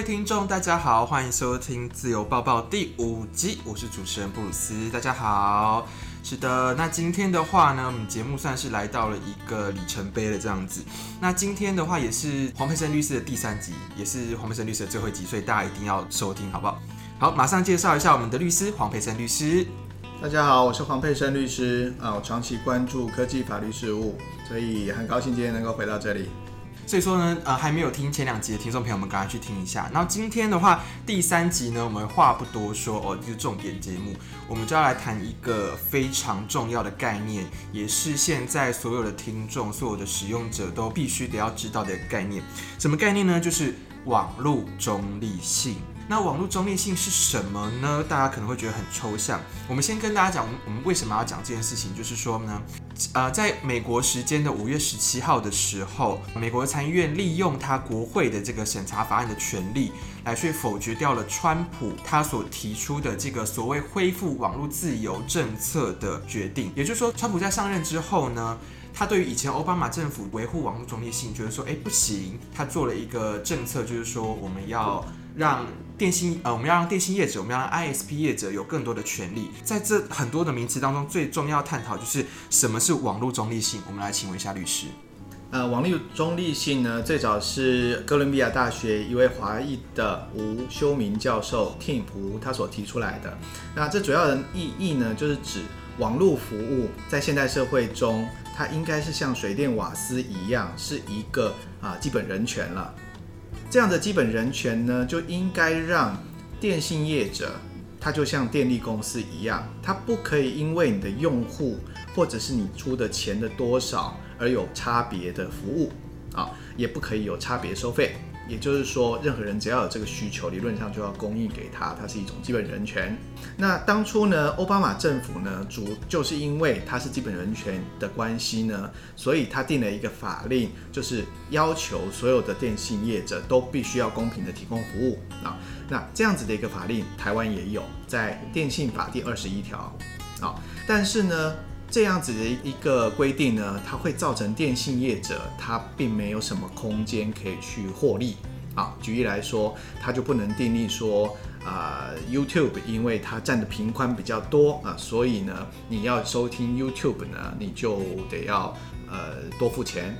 位听众，大家好，欢迎收听自由抱抱第五集，我是主持人布鲁斯，大家好。是的，那今天的话呢，我们节目算是来到了一个里程碑了，这样子。那今天的话也是黄佩生律师的第三集，也是黄佩生律师的最后一集，所以大家一定要收听，好不好？好，马上介绍一下我们的律师黄佩生律师。大家好，我是黄佩生律师啊，我长期关注科技法律事务，所以很高兴今天能够回到这里。所以说呢，呃，还没有听前两集的听众朋友们，赶快去听一下。然后今天的话，第三集呢，我们话不多说哦，就是重点节目，我们就要来谈一个非常重要的概念，也是现在所有的听众、所有的使用者都必须得要知道的概念。什么概念呢？就是网络中立性。那网络中立性是什么呢？大家可能会觉得很抽象。我们先跟大家讲，我们为什么要讲这件事情，就是说呢，呃，在美国时间的五月十七号的时候，美国参议院利用他国会的这个审查法案的权利，来去否决掉了川普他所提出的这个所谓恢复网络自由政策的决定。也就是说，川普在上任之后呢，他对于以前奥巴马政府维护网络中立性，觉得说，哎，不行，他做了一个政策，就是说我们要。让电信呃，我们要让电信业者，我们要让 ISP 业者有更多的权利。在这很多的名词当中，最重要探讨就是什么是网络中立性。我们来请问一下律师。呃，网络中立性呢，最早是哥伦比亚大学一位华裔的吴修明教授 Tim 吴他所提出来的。那这主要的意义呢，就是指网络服务在现代社会中，它应该是像水电瓦斯一样，是一个啊、基本人权了。这样的基本人权呢，就应该让电信业者，他就像电力公司一样，他不可以因为你的用户或者是你出的钱的多少而有差别的服务。啊，也不可以有差别收费。也就是说，任何人只要有这个需求，理论上就要供应给他，它是一种基本人权。那当初呢，奥巴马政府呢，主就是因为它是基本人权的关系呢，所以他定了一个法令，就是要求所有的电信业者都必须要公平的提供服务啊。那这样子的一个法令，台湾也有，在电信法第二十一条啊。但是呢，这样子的一个规定呢，它会造成电信业者它并没有什么空间可以去获利啊。举例来说，它就不能定立说，啊、，YouTube 因为它占的频宽比较多啊，所以呢，你要收听 YouTube 呢，你就得要呃多付钱。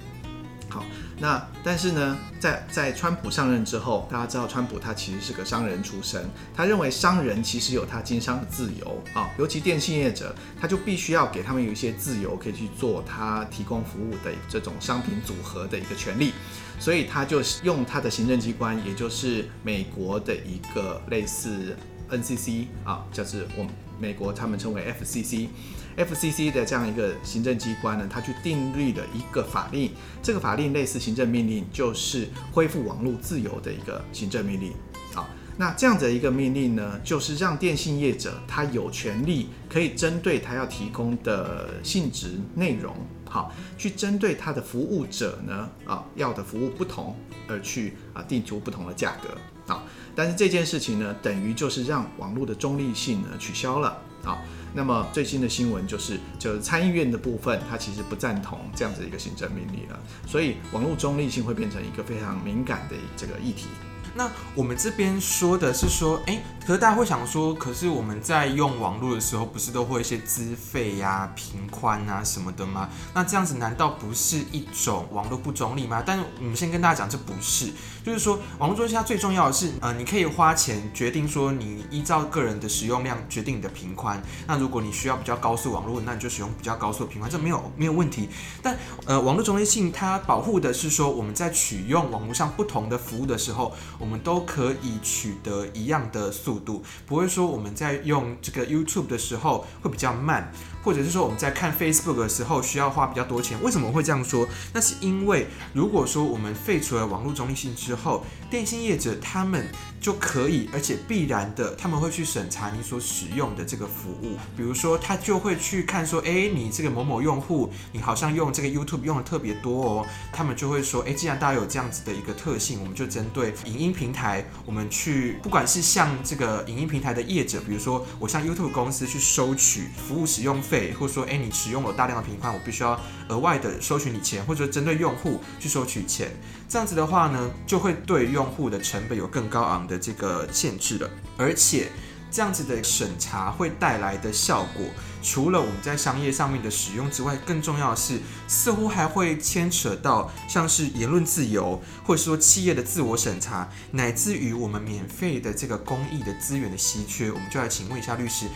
好，那但是呢，在在川普上任之后，大家知道川普他其实是个商人出身，他认为商人其实有他经商的自由啊，尤其电信业者，他就必须要给他们有一些自由，可以去做他提供服务的这种商品组合的一个权利，所以他就用他的行政机关，也就是美国的一个类似 NCC 啊，就是我们美国他们称为 FCC。FCC 的这样一个行政机关呢，它去订立了一个法令，这个法令类似行政命令，就是恢复网络自由的一个行政命令。好，那这样的一个命令呢，就是让电信业者他有权利可以针对他要提供的性质内容，好，去针对他的服务者呢，啊，要的服务不同而去啊定出不同的价格啊。但是这件事情呢，等于就是让网络的中立性呢取消了啊。那么最新的新闻就是，就是参议院的部分，他其实不赞同这样子一个行政命令了，所以网络中立性会变成一个非常敏感的这个议题。那我们这边说的是说，哎，可是大家会想说，可是我们在用网络的时候，不是都会一些资费呀、频宽啊什么的吗？那这样子难道不是一种网络不中立吗？但是我们先跟大家讲，这不是，就是说网络中立它最重要的是，呃，你可以花钱决定说，你依照个人的使用量决定你的频宽。那如果你需要比较高速网络，那你就使用比较高速的频宽，这没有没有问题。但呃，网络中立性它保护的是说，我们在取用网络上不同的服务的时候。我们都可以取得一样的速度，不会说我们在用这个 YouTube 的时候会比较慢，或者是说我们在看 Facebook 的时候需要花比较多钱。为什么会这样说？那是因为如果说我们废除了网络中立性之之后，电信业者他们就可以，而且必然的，他们会去审查你所使用的这个服务。比如说，他就会去看说，诶，你这个某某用户，你好像用这个 YouTube 用的特别多哦，他们就会说，诶，既然大家有这样子的一个特性，我们就针对影音。平台，我们去不管是向这个影音平台的业者，比如说我向 YouTube 公司去收取服务使用费，或者说，哎，你使用了大量的频宽，我必须要额外的收取你钱，或者说针对用户去收取钱，这样子的话呢，就会对用户的成本有更高昂的这个限制了，而且。这样子的审查会带来的效果，除了我们在商业上面的使用之外，更重要的是，似乎还会牵扯到像是言论自由，或者说企业的自我审查，乃至于我们免费的这个公益的资源的稀缺。我们就来请问一下律师，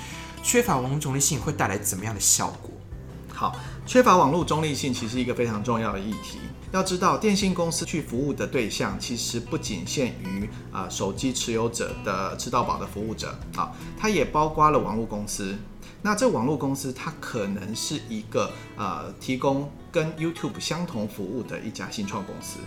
缺乏网络中立性会带来怎么样的效果？好，缺乏网络中立性其实一个非常重要的议题。要知道，电信公司去服务的对象其实不仅限于啊、手机持有者的吃到饱的服务者啊，它也包括了网络公司。那这网络公司它可能是一个呃提供跟 YouTube 相同服务的一家新创公司。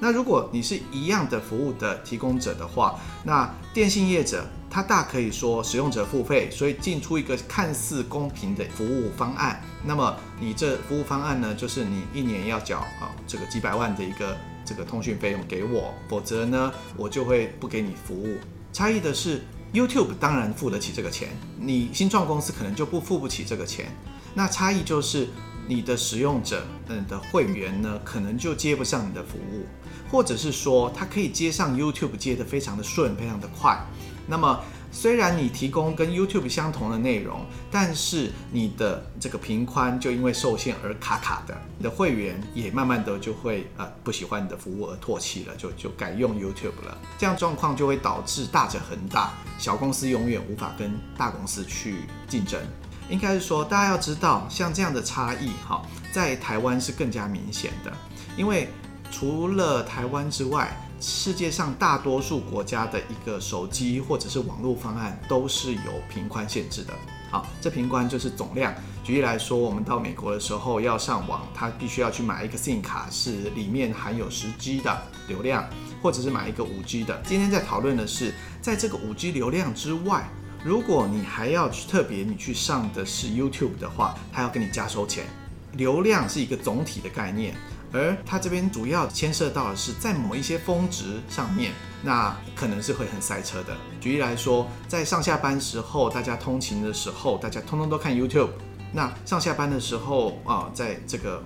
那如果你是一样的服务的提供者的话，那电信业者他大可以说使用者付费，所以进出一个看似公平的服务方案。那么你这服务方案呢，就是你一年要缴啊这个几百万的一个这个通讯费用给我，否则呢我就会不给你服务。差异的是，YouTube 当然付得起这个钱，你新创公司可能就不付不起这个钱。那差异就是你的使用者嗯的会员呢，可能就接不上你的服务。或者是说，他可以接上 YouTube 接得非常的顺，非常的快。那么，虽然你提供跟 YouTube 相同的内容，但是你的这个频宽就因为受限而卡卡的，你的会员也慢慢的就会呃不喜欢你的服务而唾弃了，就就改用 YouTube 了。这样状况就会导致大者恒大，小公司永远无法跟大公司去竞争。应该是说，大家要知道，像这样的差异哈，在台湾是更加明显的，因为。除了台湾之外，世界上大多数国家的一个手机或者是网络方案都是有频宽限制的。好，这频宽就是总量。举例来说，我们到美国的时候要上网，它必须要去买一个 SIM 卡，是里面含有十 G 的流量，或者是买一个五 G 的。今天在讨论的是，在这个五 G 流量之外，如果你还要去特别你去上的是 YouTube 的话，它要跟你加收钱。流量是一个总体的概念。而它这边主要牵涉到的是，在某一些峰值上面，那可能是会很塞车的。举例来说，在上下班时候，大家通勤的时候，大家通通都看 YouTube。那上下班的时候啊，在这个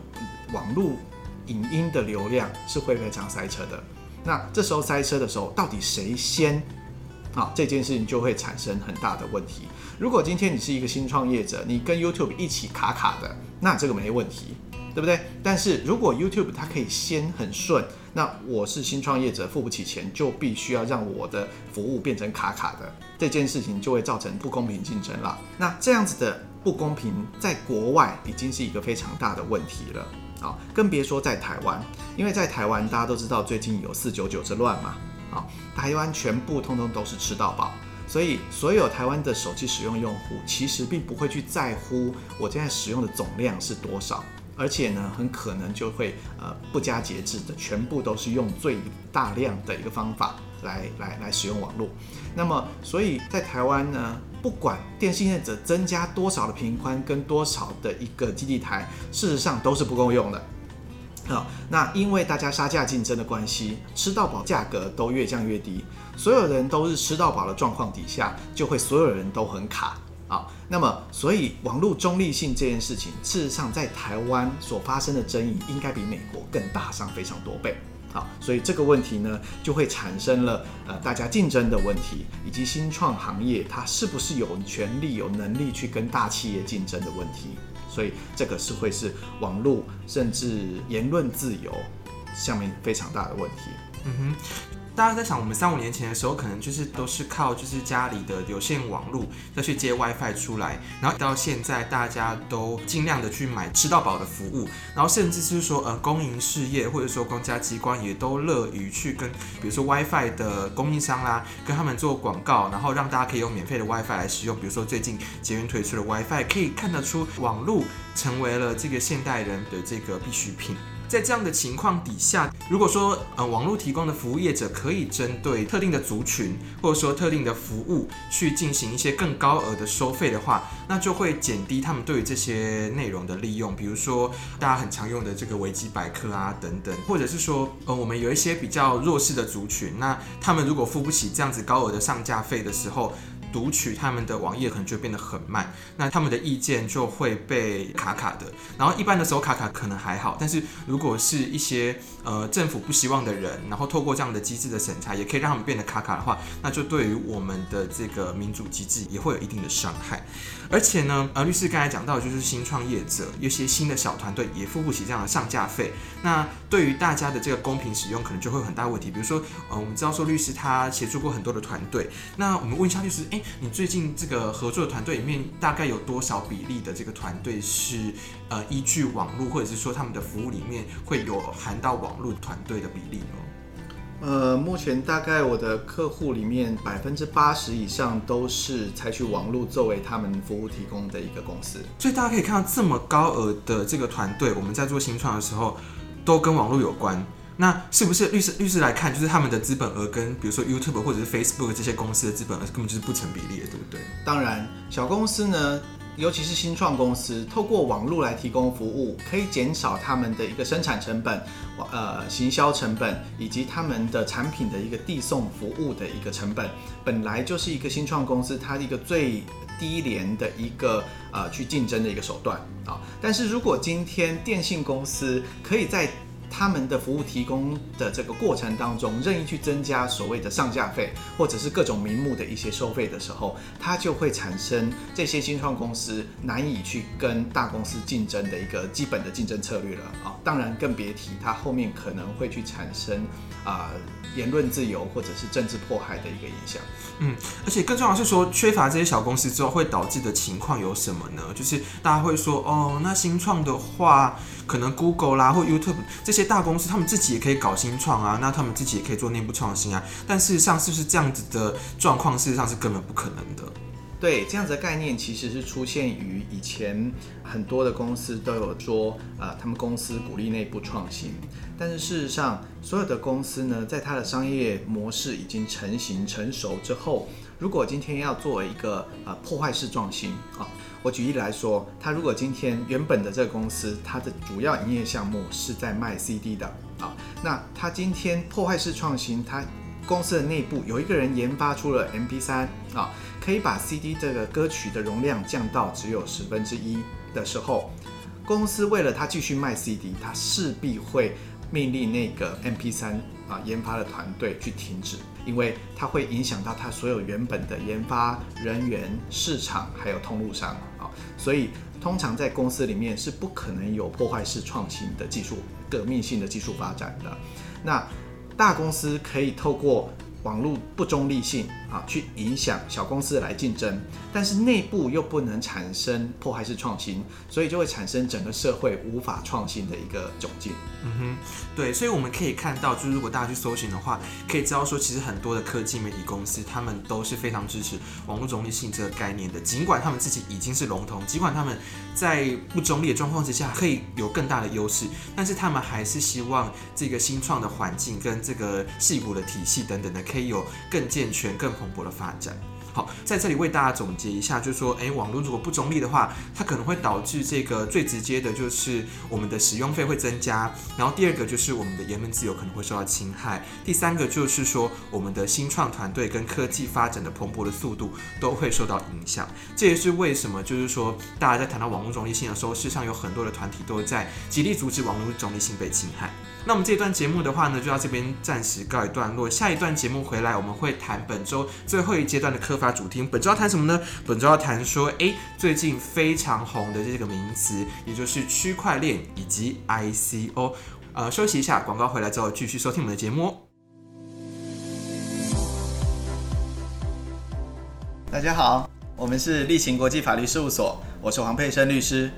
网络影音的流量是会非常塞车的。那这时候塞车的时候，到底谁先？啊，这件事情就会产生很大的问题。如果今天你是一个新创业者，你跟 YouTube 一起卡卡的，那这个没问题。对不对？但是如果 YouTube 它可以先很顺，那我是新创业者，付不起钱，就必须要让我的服务变成卡卡的，这件事情就会造成不公平竞争了。那这样子的不公平，在国外已经是一个非常大的问题了啊，更别说在台湾，因为在台湾大家都知道最近有四九九之乱嘛，啊，台湾全部通通都是吃到饱，所以所有台湾的手机使用用户其实并不会去在乎我现在使用的总量是多少。而且呢，很可能就会呃不加节制的，全部都是用最大量的一个方法来来来使用网络。那么，所以在台湾呢，不管电信业者增加多少的频宽跟多少的一个基地台，事实上都是不够用的。好，那因为大家杀价竞争的关系，吃到饱价格都越降越低，所有人都是吃到饱的状况底下，就会所有人都很卡。那么所以网络中立性这件事情，事实上在台湾所发生的争议，应该比美国更大上非常多倍。好，所以这个问题呢，就会产生了呃大家竞争的问题，以及新创行业它是不是有权利、有能力去跟大企业竞争的问题。所以这个是会是网络甚至言论自由下面非常大的问题。嗯哼。大家在想，我们三五年前的时候，可能就是都是靠就是家里的有线网络再去接 WiFi 出来，然后到现在大家都尽量的去买吃到饱的服务，然后甚至是说呃公营事业或者说公家机关也都乐于去跟比如说 WiFi 的供应商啦，跟他们做广告，然后让大家可以用免费的 WiFi 来使用。比如说最近捷运推出的 WiFi，可以看得出网络成为了这个现代人的这个必需品。在这样的情况底下，如果说呃网络提供的服务业者可以针对特定的族群或者说特定的服务去进行一些更高额的收费的话，那就会减低他们对于这些内容的利用。比如说大家很常用的这个维基百科啊等等，或者是说呃我们有一些比较弱势的族群，那他们如果付不起这样子高额的上架费的时候。读取他们的网页可能就变得很慢，那他们的意见就会被卡卡的。然后一般的时候卡卡可能还好，但是如果是一些呃政府不希望的人，然后透过这样的机制的审查，也可以让他们变得卡卡的话，那就对于我们的这个民主机制也会有一定的伤害。而且呢，呃，律师刚才讲到，就是新创业者有些新的小团队也付不起这样的上架费，那对于大家的这个公平使用，可能就会有很大问题。比如说，呃，我们知道说律师他协助过很多的团队，那我们问一下律师，哎，你最近这个合作的团队里面，大概有多少比例的这个团队是呃依据网络，或者是说他们的服务里面会有含到网络团队的比例呢？呃，目前大概我的客户里面百分之八十以上都是采取网络作为他们服务提供的一个公司，所以大家可以看到这么高额的这个团队，我们在做新创的时候都跟网络有关。那是不是律师律师来看，就是他们的资本额跟比如说 YouTube 或者是 Facebook 这些公司的资本额根本就是不成比例的，对不对？当然，小公司呢。尤其是新创公司，透过网络来提供服务，可以减少他们的一个生产成本、呃行销成本，以及他们的产品的一个递送服务的一个成本，本来就是一个新创公司它的一个最低廉的一个呃去竞争的一个手段啊。但是如果今天电信公司可以在他们的服务提供的这个过程当中，任意去增加所谓的上架费，或者是各种名目的一些收费的时候，它就会产生这些新创公司难以去跟大公司竞争的一个基本的竞争策略了啊！当然更别提它后面可能会去产生啊。言论自由或者是政治迫害的一个影响。嗯，而且更重要是说，缺乏这些小公司之后会导致的情况有什么呢？就是大家会说，哦，那新创的话，可能 Google 啦或 YouTube 这些大公司，他们自己也可以搞新创啊，那他们自己也可以做内部创新啊。但事实上，是不是这样子的状况？事实上是根本不可能的。对，这样子的概念其实是出现于以前很多的公司都有说，呃，他们公司鼓励内部创新。但是事实上，所有的公司呢，在它的商业模式已经成型成熟之后，如果今天要做一个呃破坏式创新啊，我举例来说，他如果今天原本的这个公司，它的主要营业项目是在卖 CD 的啊，那他今天破坏式创新，他公司的内部有一个人研发出了 MP3 啊，可以把 CD 这个歌曲的容量降到只有十分之一的时候，公司为了他继续卖 CD，他势必会。命令那个 MP3 啊研发的团队去停止，因为它会影响到它所有原本的研发人员、市场还有通路上啊，所以通常在公司里面是不可能有破坏式创新的技术、革命性的技术发展的。那大公司可以透过。网络不中立性啊，去影响小公司来竞争，但是内部又不能产生破坏式创新，所以就会产生整个社会无法创新的一个窘境。嗯哼，对，所以我们可以看到，就是如果大家去搜寻的话，可以知道说，其实很多的科技媒体公司，他们都是非常支持网络中立性这个概念的，尽管他们自己已经是龙头，尽管他们在不中立的状况之下可以有更大的优势，但是他们还是希望这个新创的环境跟这个戏骨的体系等等的。可以有更健全、更蓬勃的发展。好，在这里为大家总结一下，就是说，诶，网络如果不中立的话，它可能会导致这个最直接的就是我们的使用费会增加，然后第二个就是我们的言论自由可能会受到侵害，第三个就是说我们的新创团队跟科技发展的蓬勃的速度都会受到影响。这也是为什么就是说大家在谈到网络中立性的时候，事实上有很多的团体都在极力阻止网络中立性被侵害。那我们这一段节目的话呢，就到这边暂时告一段落。下一段节目回来，我们会谈本周最后一阶段的科主题。本周要谈什么呢？本周要谈说，诶，最近非常红的这个名词，也就是区块链以及 ICO。呃，休息一下，广告回来之后继续收听我们的节目。大家好，我们是立勤国际法律事务所，我是黄佩生律师。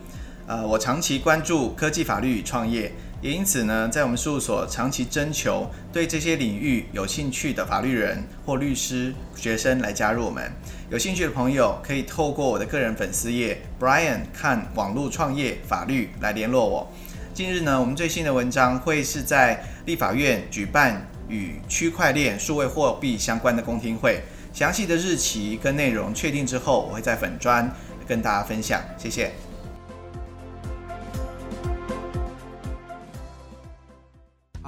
呃，我长期关注科技法律与创业。也因此呢，在我们事务所长期征求对这些领域有兴趣的法律人或律师、学生来加入我们。有兴趣的朋友可以透过我的个人粉丝页 Brian 看网络创业法律来联络我。近日呢，我们最新的文章会是在立法院举办与区块链数位货币相关的公听会，详细的日期跟内容确定之后，我会在粉专跟大家分享。谢谢。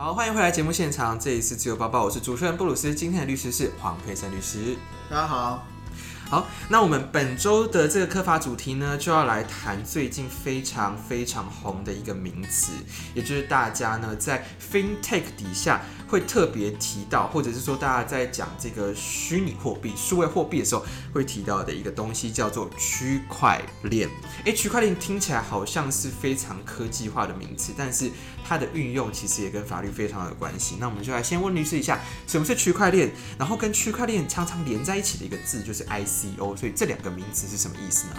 好，欢迎回来节目现场，这一次自由报报，我是主持人布鲁斯，今天的律师是黄佩森律师。大家好。好，那我们本周的这个科法主题呢，就要来谈最近非常非常红的一个名词，也就是大家呢在 FinTech 底下会特别提到，或者是说大家在讲这个虚拟货币、数位货币的时候会提到的一个东西，叫做区块链。诶，区块链听起来好像是非常科技化的名词，但是它的运用其实也跟法律非常有关系。那我们就来先问律师一下，什么是区块链？然后跟区块链常常连在一起的一个字就是 ICO，所以这两个名词是什么意思呢？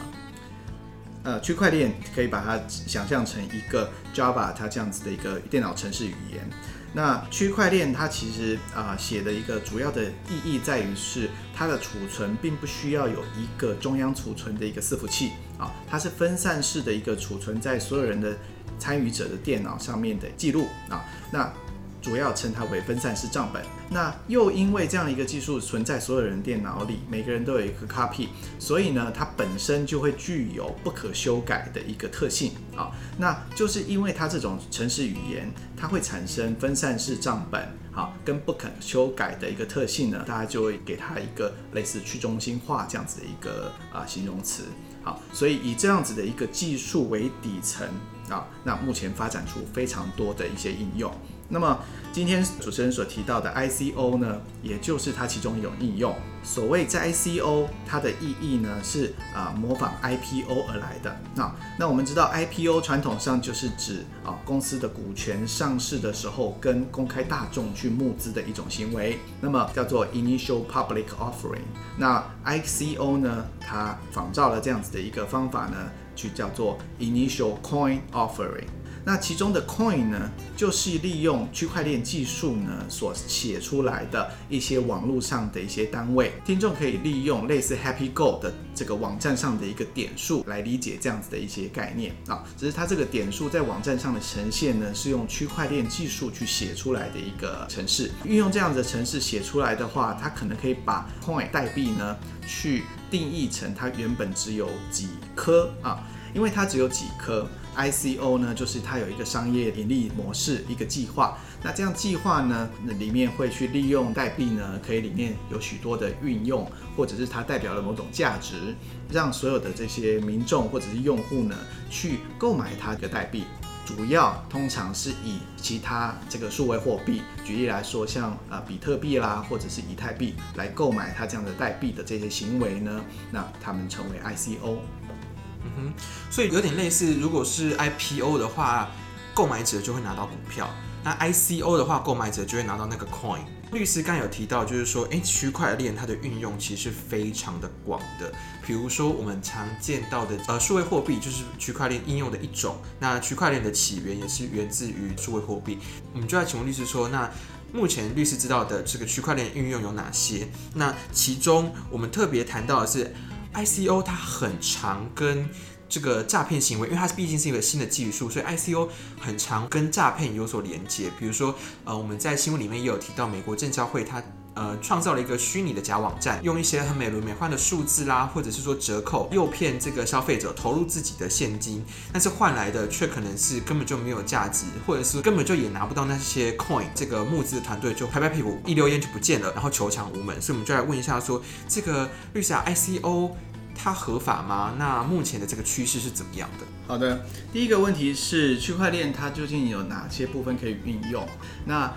呃，区块链可以把它想象成一个 Java 它这样子的一个电脑程式语言。那区块链它其实啊写的一个主要的意义在于是它的储存并不需要有一个中央储存的一个伺服器啊，它是分散式的一个储存在所有人的参与者的电脑上面的记录啊。那主要称它为分散式账本。那又因为这样一个技术存在所有人电脑里，每个人都有一个 copy，所以呢，它本身就会具有不可修改的一个特性啊。那就是因为它这种程式语言，它会产生分散式账本，好，跟不可修改的一个特性呢，大家就会给它一个类似去中心化这样子的一个啊形容词。好，所以以这样子的一个技术为底层啊，那目前发展出非常多的一些应用。那么今天主持人所提到的 ICO 呢，也就是它其中一种应用。所谓在 ICO，它的意义呢是啊模仿 IPO 而来的。那那我们知道 IPO 传统上就是指啊公司的股权上市的时候，跟公开大众去募资的一种行为，那么叫做 Initial Public Offering。那 ICO 呢，它仿照了这样子的一个方法呢，去叫做 Initial Coin Offering。那其中的 coin 呢，就是利用区块链技术呢所写出来的一些网络上的一些单位。听众可以利用类似 Happy Go 的这个网站上的一个点数来理解这样子的一些概念啊。只是它这个点数在网站上的呈现呢，是用区块链技术去写出来的一个程式。运用这样子的程式写出来的话，它可能可以把 coin 代币呢去定义成它原本只有几颗啊，因为它只有几颗。ICO 呢，就是它有一个商业盈利模式，一个计划。那这样计划呢，那里面会去利用代币呢，可以里面有许多的运用，或者是它代表了某种价值，让所有的这些民众或者是用户呢，去购买它的代币。主要通常是以其他这个数位货币，举例来说，像呃比特币啦，或者是以太币来购买它这样的代币的这些行为呢，那他们称为 ICO。嗯哼，所以有点类似，如果是 IPO 的话，购买者就会拿到股票；那 ICO 的话，购买者就会拿到那个 coin。律师刚有提到，就是说，诶，区块链它的运用其实非常的广的。比如说，我们常见到的呃数位货币就是区块链应用的一种。那区块链的起源也是源自于数位货币。我们就要请问律师说，那目前律师知道的这个区块链运用有哪些？那其中我们特别谈到的是。ICO 它很常跟这个诈骗行为，因为它毕竟是一个新的技术，所以 ICO 很常跟诈骗有所连接。比如说，呃，我们在新闻里面也有提到，美国证交会它呃创造了一个虚拟的假网站，用一些很美轮美奂的数字啦，或者是说折扣，诱骗这个消费者投入自己的现金，但是换来的却可能是根本就没有价值，或者是根本就也拿不到那些 coin。这个募资的团队就拍拍屁股一溜烟就不见了，然后求偿无门。所以我们就来问一下说，这个绿色，ICO。它合法吗？那目前的这个趋势是怎么样的？好的，第一个问题是区块链它究竟有哪些部分可以运用？那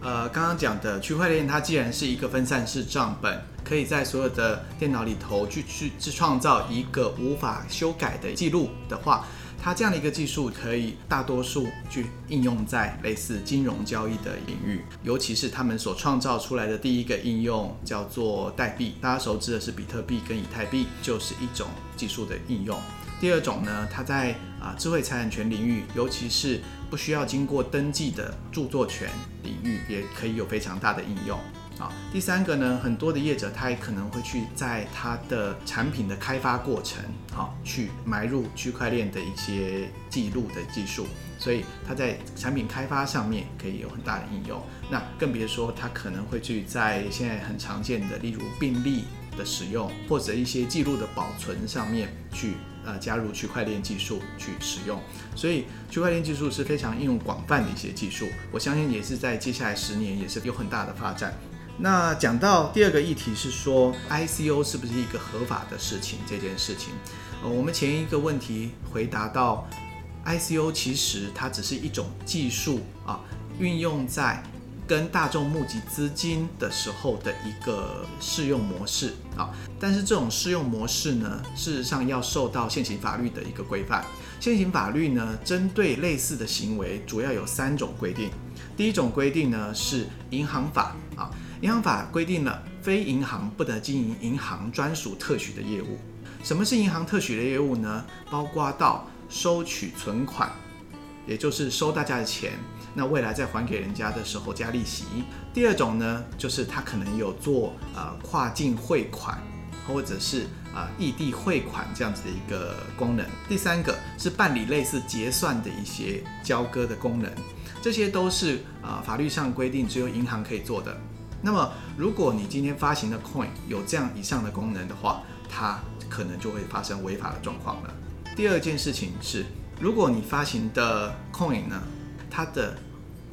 呃，刚刚讲的区块链它既然是一个分散式账本，可以在所有的电脑里头去去去创造一个无法修改的记录的话。它这样的一个技术可以大多数去应用在类似金融交易的领域，尤其是他们所创造出来的第一个应用叫做代币，大家熟知的是比特币跟以太币，就是一种技术的应用。第二种呢，它在啊智慧财产权领域，尤其是不需要经过登记的著作权领域，也可以有非常大的应用。啊。第三个呢，很多的业者他也可能会去在他的产品的开发过程，好去埋入区块链的一些记录的技术，所以他在产品开发上面可以有很大的应用。那更别说他可能会去在现在很常见的，例如病历的使用或者一些记录的保存上面去。呃，加入区块链技术去使用，所以区块链技术是非常应用广泛的一些技术，我相信也是在接下来十年也是有很大的发展。那讲到第二个议题是说，ICO 是不是一个合法的事情？这件事情，呃，我们前一个问题回答到，ICO 其实它只是一种技术啊，运用在。跟大众募集资金的时候的一个适用模式啊，但是这种适用模式呢，事实上要受到现行法律的一个规范。现行法律呢，针对类似的行为，主要有三种规定。第一种规定呢是银行法啊，银行法规定了非银行不得经营银行专属特许的业务。什么是银行特许的业务呢？包括到收取存款，也就是收大家的钱。那未来再还给人家的时候加利息。第二种呢，就是他可能有做呃跨境汇款，或者是啊异地汇款这样子的一个功能。第三个是办理类似结算的一些交割的功能，这些都是啊、呃、法律上规定只有银行可以做的。那么如果你今天发行的 coin 有这样以上的功能的话，它可能就会发生违法的状况了。第二件事情是，如果你发行的 coin 呢，它的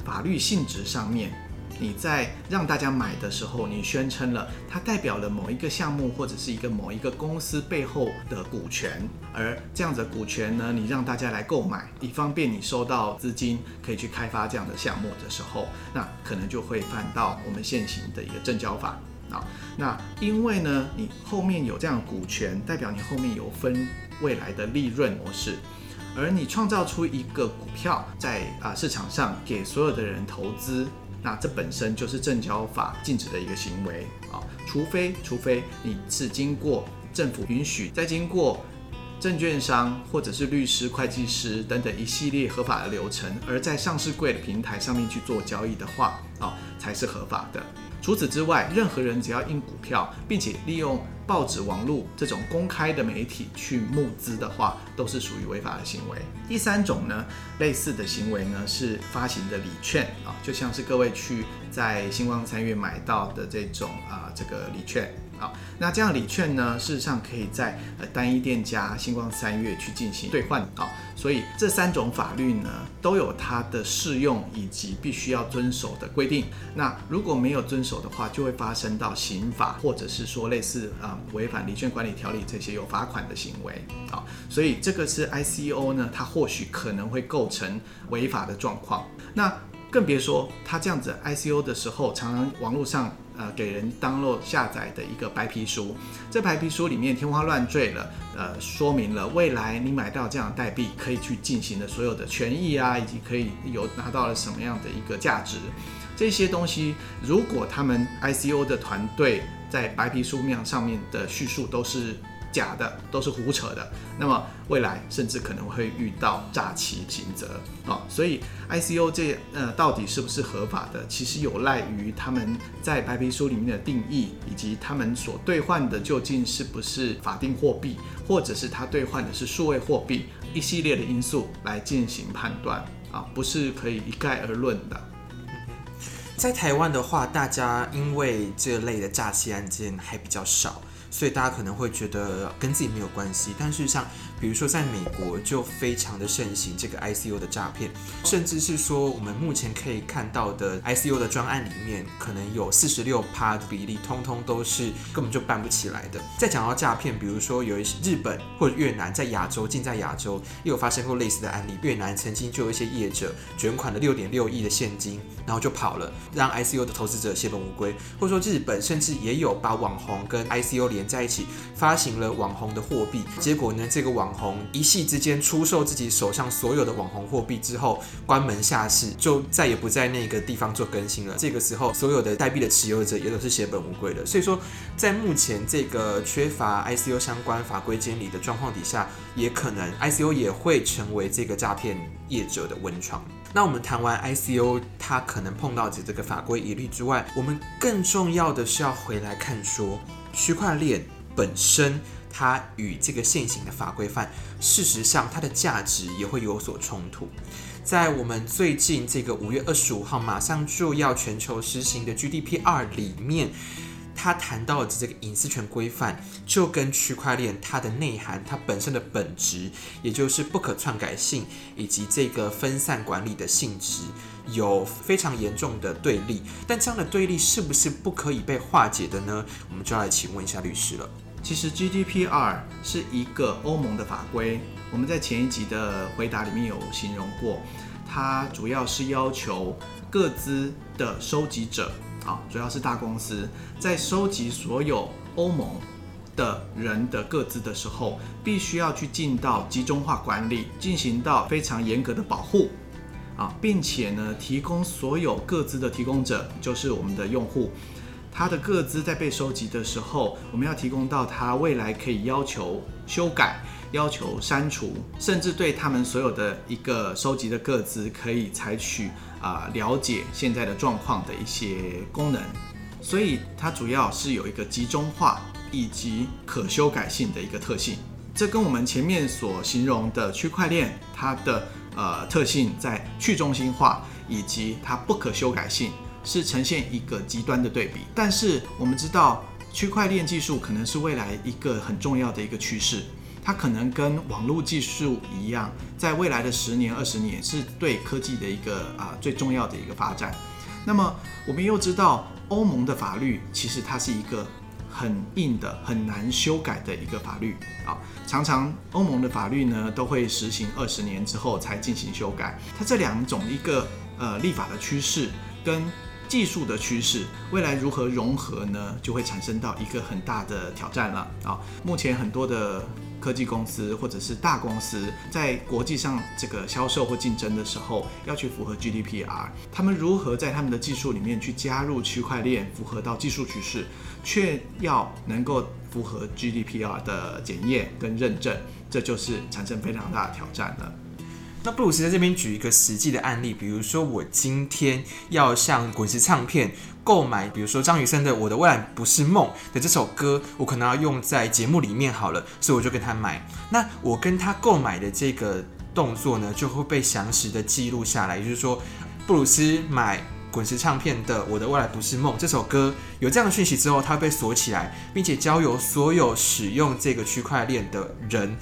法律性质上面，你在让大家买的时候，你宣称了它代表了某一个项目或者是一个某一个公司背后的股权，而这样子的股权呢，你让大家来购买，以方便你收到资金可以去开发这样的项目的时候，那可能就会犯到我们现行的一个证交法啊。那因为呢，你后面有这样股权，代表你后面有分未来的利润模式。而你创造出一个股票在啊市场上给所有的人投资，那这本身就是证交法禁止的一个行为啊，除非除非你是经过政府允许，再经过证券商或者是律师、会计师等等一系列合法的流程，而在上市柜的平台上面去做交易的话啊，才是合法的。除此之外，任何人只要印股票，并且利用报纸、网络这种公开的媒体去募资的话，都是属于违法的行为。第三种呢，类似的行为呢，是发行的礼券啊，就像是各位去在星光三月买到的这种啊，这个礼券。好，那这样礼券呢，事实上可以在呃单一店家星光三月去进行兑换。好，所以这三种法律呢，都有它的适用以及必须要遵守的规定。那如果没有遵守的话，就会发生到刑法，或者是说类似啊违反礼券管理条例这些有罚款的行为。好，所以这个是 ICO 呢，它或许可能会构成违法的状况。那更别说它这样子 ICO 的时候，常常网络上。呃，给人当做下载的一个白皮书，这白皮书里面天花乱坠了，呃，说明了未来你买到这样代币可以去进行的所有的权益啊，以及可以有拿到了什么样的一个价值，这些东西，如果他们 ICO 的团队在白皮书面上面的叙述都是。假的都是胡扯的，那么未来甚至可能会遇到诈欺刑责啊，所以 ICO 这呃到底是不是合法的，其实有赖于他们在白皮书里面的定义，以及他们所兑换的究竟是不是法定货币，或者是他兑换的是数位货币，一系列的因素来进行判断啊，不是可以一概而论的。在台湾的话，大家因为这类的诈欺案件还比较少。所以大家可能会觉得跟自己没有关系，但是像，比如说在美国就非常的盛行这个 ICO 的诈骗，甚至是说我们目前可以看到的 ICO 的专案里面，可能有四十六趴的比例，通通都是根本就办不起来的。再讲到诈骗，比如说有一些日本或者越南在亚洲，近在亚洲也有发生过类似的案例。越南曾经就有一些业者卷款了六点六亿的现金，然后就跑了，让 ICO 的投资者血本无归。或者说日本甚至也有把网红跟 ICO 连在一起发行了网红的货币，结果呢，这个网网红一夕之间出售自己手上所有的网红货币之后，关门下市，就再也不在那个地方做更新了。这个时候，所有的代币的持有者也都是血本无归的。所以说，在目前这个缺乏 ICO 相关法规监理的状况底下，也可能 ICO 也会成为这个诈骗业者的温床。那我们谈完 ICO 它可能碰到的这个法规疑虑之外，我们更重要的是要回来看说，区块链本身它与这个现行的法规范，事实上它的价值也会有所冲突。在我们最近这个五月二十五号马上就要全球实行的 GDPR 里面，他谈到的这个隐私权规范，就跟区块链它的内涵、它本身的本质，也就是不可篡改性以及这个分散管理的性质，有非常严重的对立。但这样的对立是不是不可以被化解的呢？我们就要来请问一下律师了。其实 GDPR 是一个欧盟的法规。我们在前一集的回答里面有形容过，它主要是要求个资的收集者，啊，主要是大公司，在收集所有欧盟的人的个资的时候，必须要去进到集中化管理，进行到非常严格的保护，啊，并且呢，提供所有个资的提供者，就是我们的用户。他的个资在被收集的时候，我们要提供到他未来可以要求修改、要求删除，甚至对他们所有的一个收集的个资可以采取啊、了解现在的状况的一些功能。所以它主要是有一个集中化以及可修改性的一个特性。这跟我们前面所形容的区块链它的呃特性在去中心化以及它不可修改性。是呈现一个极端的对比，但是我们知道区块链技术可能是未来一个很重要的一个趋势，它可能跟网络技术一样，在未来的十年、二十年是对科技的一个啊最重要的一个发展。那么我们又知道欧盟的法律其实它是一个很硬的、很难修改的一个法律啊，常常欧盟的法律呢都会实行二十年之后才进行修改。它这两种一个呃立法的趋势跟技术的趋势，未来如何融合呢？就会产生到一个很大的挑战了啊！目前很多的科技公司或者是大公司在国际上这个销售或竞争的时候，要去符合 GDPR，他们如何在他们的技术里面去加入区块链，符合到技术趋势，却要能够符合 GDPR 的检验跟认证，这就是产生非常大的挑战了。那布鲁斯在这边举一个实际的案例，比如说我今天要向滚石唱片购买，比如说张雨生的《我的未来不是梦》的这首歌，我可能要用在节目里面好了，所以我就跟他买。那我跟他购买的这个动作呢，就会被详实的记录下来，也就是说，布鲁斯买滚石唱片的《我的未来不是梦》这首歌，有这样的讯息之后，它会被锁起来，并且交由所有使用这个区块链的人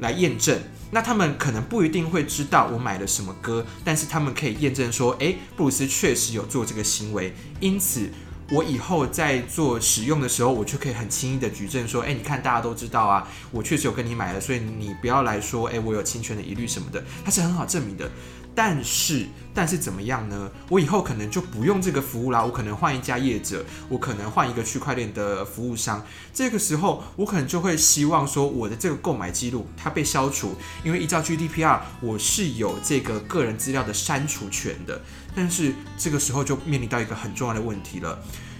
来验证。那他们可能不一定会知道我买了什么歌，但是他们可以验证说，诶，布鲁斯确实有做这个行为，因此我以后在做使用的时候，我就可以很轻易的举证说，诶，你看大家都知道啊，我确实有跟你买了，所以你不要来说，诶，我有侵权的疑虑什么的，它是很好证明的。但是，但是怎么样呢？我以后可能就不用这个服务啦，我可能换一家业者，我可能换一个区块链的服务商。这个时候，我可能就会希望说，我的这个购买记录它被消除，因为依照 GDPR，我是有这个个人资料的删除权的。但是这个时候就面临到一个很重要的问题了，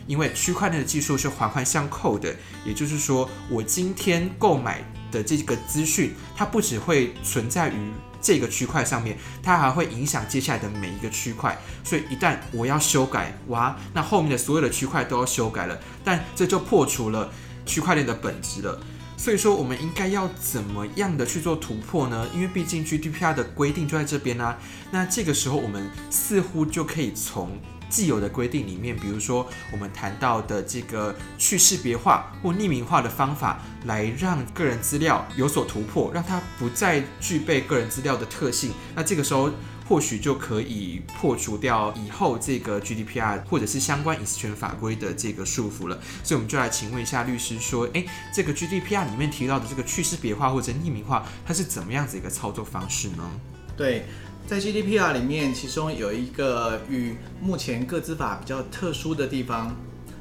因为区块链的技术是环环相扣的，也就是说，我今天购买的这个资讯，它不只会存在于。这个区块上面，它还会影响接下来的每一个区块，所以一旦我要修改，哇，那后面的所有的区块都要修改了，但这就破除了区块链的本质了。所以说，我们应该要怎么样的去做突破呢？因为毕竟 GDPR 的规定就在这边啊。那这个时候，我们似乎就可以从既有的规定里面，比如说我们谈到的这个去识别化或匿名化的方法，来让个人资料有所突破，让它不再具备个人资料的特性。那这个时候或许就可以破除掉以后这个 GDPR 或者是相关隐私权法规的这个束缚了。所以我们就来请问一下律师说，诶，这个 GDPR 里面提到的这个去识别化或者匿名化，它是怎么样子一个操作方式呢？对。在 GDPR 里面，其中有一个与目前个资法比较特殊的地方，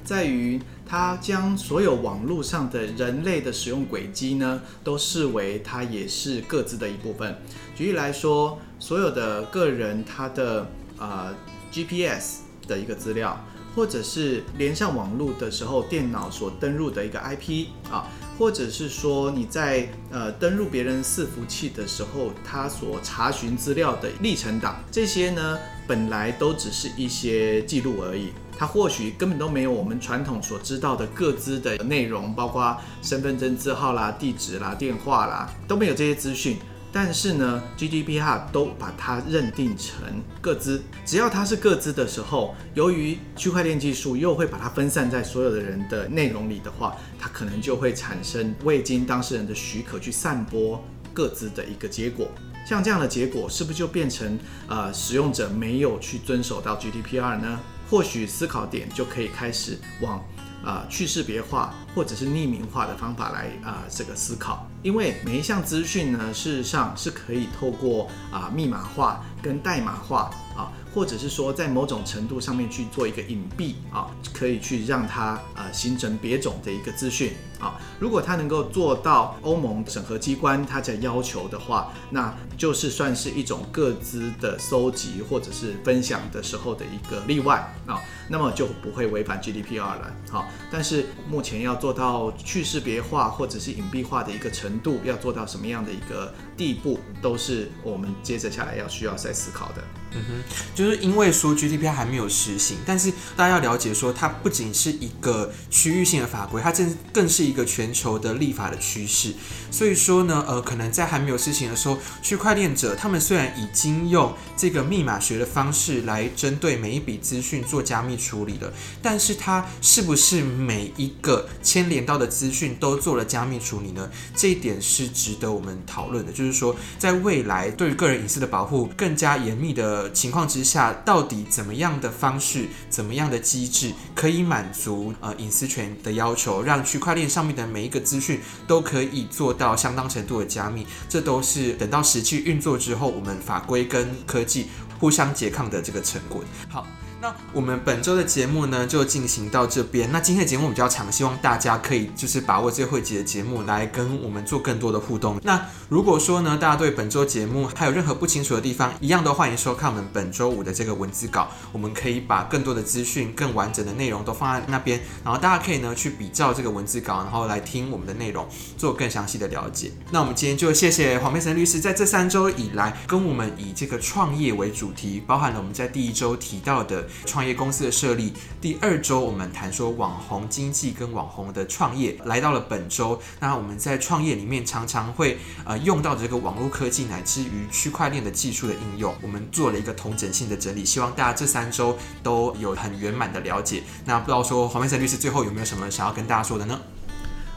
在于它将所有网络上的人类的使用轨迹呢，都视为它也是个资的一部分。举例来说，所有的个人他的呃 GPS 的一个资料，或者是连上网络的时候电脑所登入的一个 IP 啊。或者是说你在呃登录别人伺服器的时候，他所查询资料的历程档，这些呢本来都只是一些记录而已，它或许根本都没有我们传统所知道的各自的内容，包括身份证字号啦、地址啦、电话啦，都没有这些资讯。但是呢，GDPR 都把它认定成个资，只要它是个资的时候，由于区块链技术又会把它分散在所有的人的内容里的话，它可能就会产生未经当事人的许可去散播个资的一个结果。像这样的结果，是不是就变成呃使用者没有去遵守到 GDPR 呢？或许思考点就可以开始往。啊、呃，去识别化或者是匿名化的方法来啊、呃，这个思考，因为每一项资讯呢，事实上是可以透过啊、密码化跟代码化啊。或者是说，在某种程度上面去做一个隐蔽啊，可以去让它呃形成别种的一个资讯啊。如果它能够做到欧盟审核机关它在要求的话，那就是算是一种各资的搜集或者是分享的时候的一个例外啊，那么就不会违反 GDPR 了。好，但是目前要做到去识别化或者是隐蔽化的一个程度，要做到什么样的一个地步，都是我们接着下来要需要再思考的。嗯哼，就是因为说 GDPR 还没有实行，但是大家要了解说，它不仅是一个区域性的法规，它更更是一一个全球的立法的趋势。所以说呢，呃，可能在还没有实行的时候，区块链者他们虽然已经用这个密码学的方式来针对每一笔资讯做加密处理了，但是它是不是每一个牵连到的资讯都做了加密处理呢？这一点是值得我们讨论的。就是说，在未来对于个人隐私的保护更加严密的。情况之下，到底怎么样的方式、怎么样的机制可以满足呃隐私权的要求，让区块链上面的每一个资讯都可以做到相当程度的加密？这都是等到实际运作之后，我们法规跟科技互相拮抗的这个成果。好。那我们本周的节目呢，就进行到这边。那今天的节目比较长，希望大家可以就是把握最后一集的节目来跟我们做更多的互动。那如果说呢，大家对本周节目还有任何不清楚的地方，一样都欢迎收看我们本周五的这个文字稿。我们可以把更多的资讯、更完整的内容都放在那边，然后大家可以呢去比照这个文字稿，然后来听我们的内容，做更详细的了解。那我们今天就谢谢黄佩岑律师在这三周以来跟我们以这个创业为主题，包含了我们在第一周提到的。创业公司的设立，第二周我们谈说网红经济跟网红的创业，来到了本周，那我们在创业里面常常会呃用到这个网络科技乃至于区块链的技术的应用，我们做了一个同整性的整理，希望大家这三周都有很圆满的了解。那不知道说黄佩岑律师最后有没有什么想要跟大家说的呢？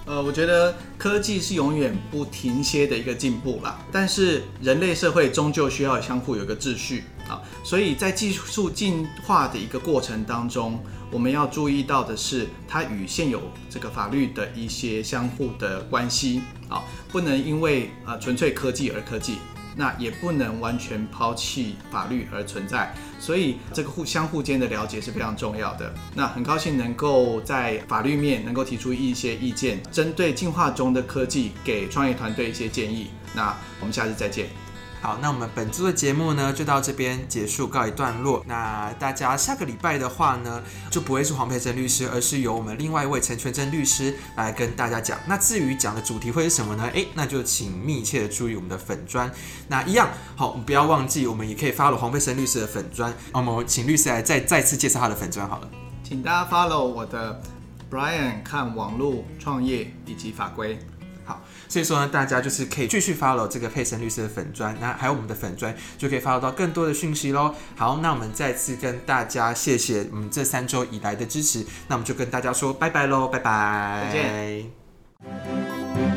呃，我觉得科技是永远不停歇的一个进步啦，但是人类社会终究需要相互有一个秩序啊，所以在技术进化的一个过程当中，我们要注意到的是它与现有这个法律的一些相互的关系啊，不能因为呃纯粹科技而科技。那也不能完全抛弃法律而存在，所以这个互相互间的了解是非常重要的。那很高兴能够在法律面能够提出一些意见，针对进化中的科技给创业团队一些建议。那我们下次再见。好，那我们本周的节目呢，就到这边结束，告一段落。那大家下个礼拜的话呢，就不会是黄佩岑律师，而是由我们另外一位陈全真律师来跟大家讲。那至于讲的主题会是什么呢？诶，那就请密切的注意我们的粉专。那一样，好，不要忘记，我们也可以 follow 黄佩岑律师的粉专。那么，请律师来再再次介绍他的粉专好了。请大家 follow 我的 Brian 看网络创业以及法规。所以说呢，大家就是可以继续 follow 这个佩森律师的粉砖，那还有我们的粉砖，就可以 follow 到更多的讯息喽。好，那我们再次跟大家谢谢我们这三周以来的支持，那我们就跟大家说拜拜喽，拜拜，再见。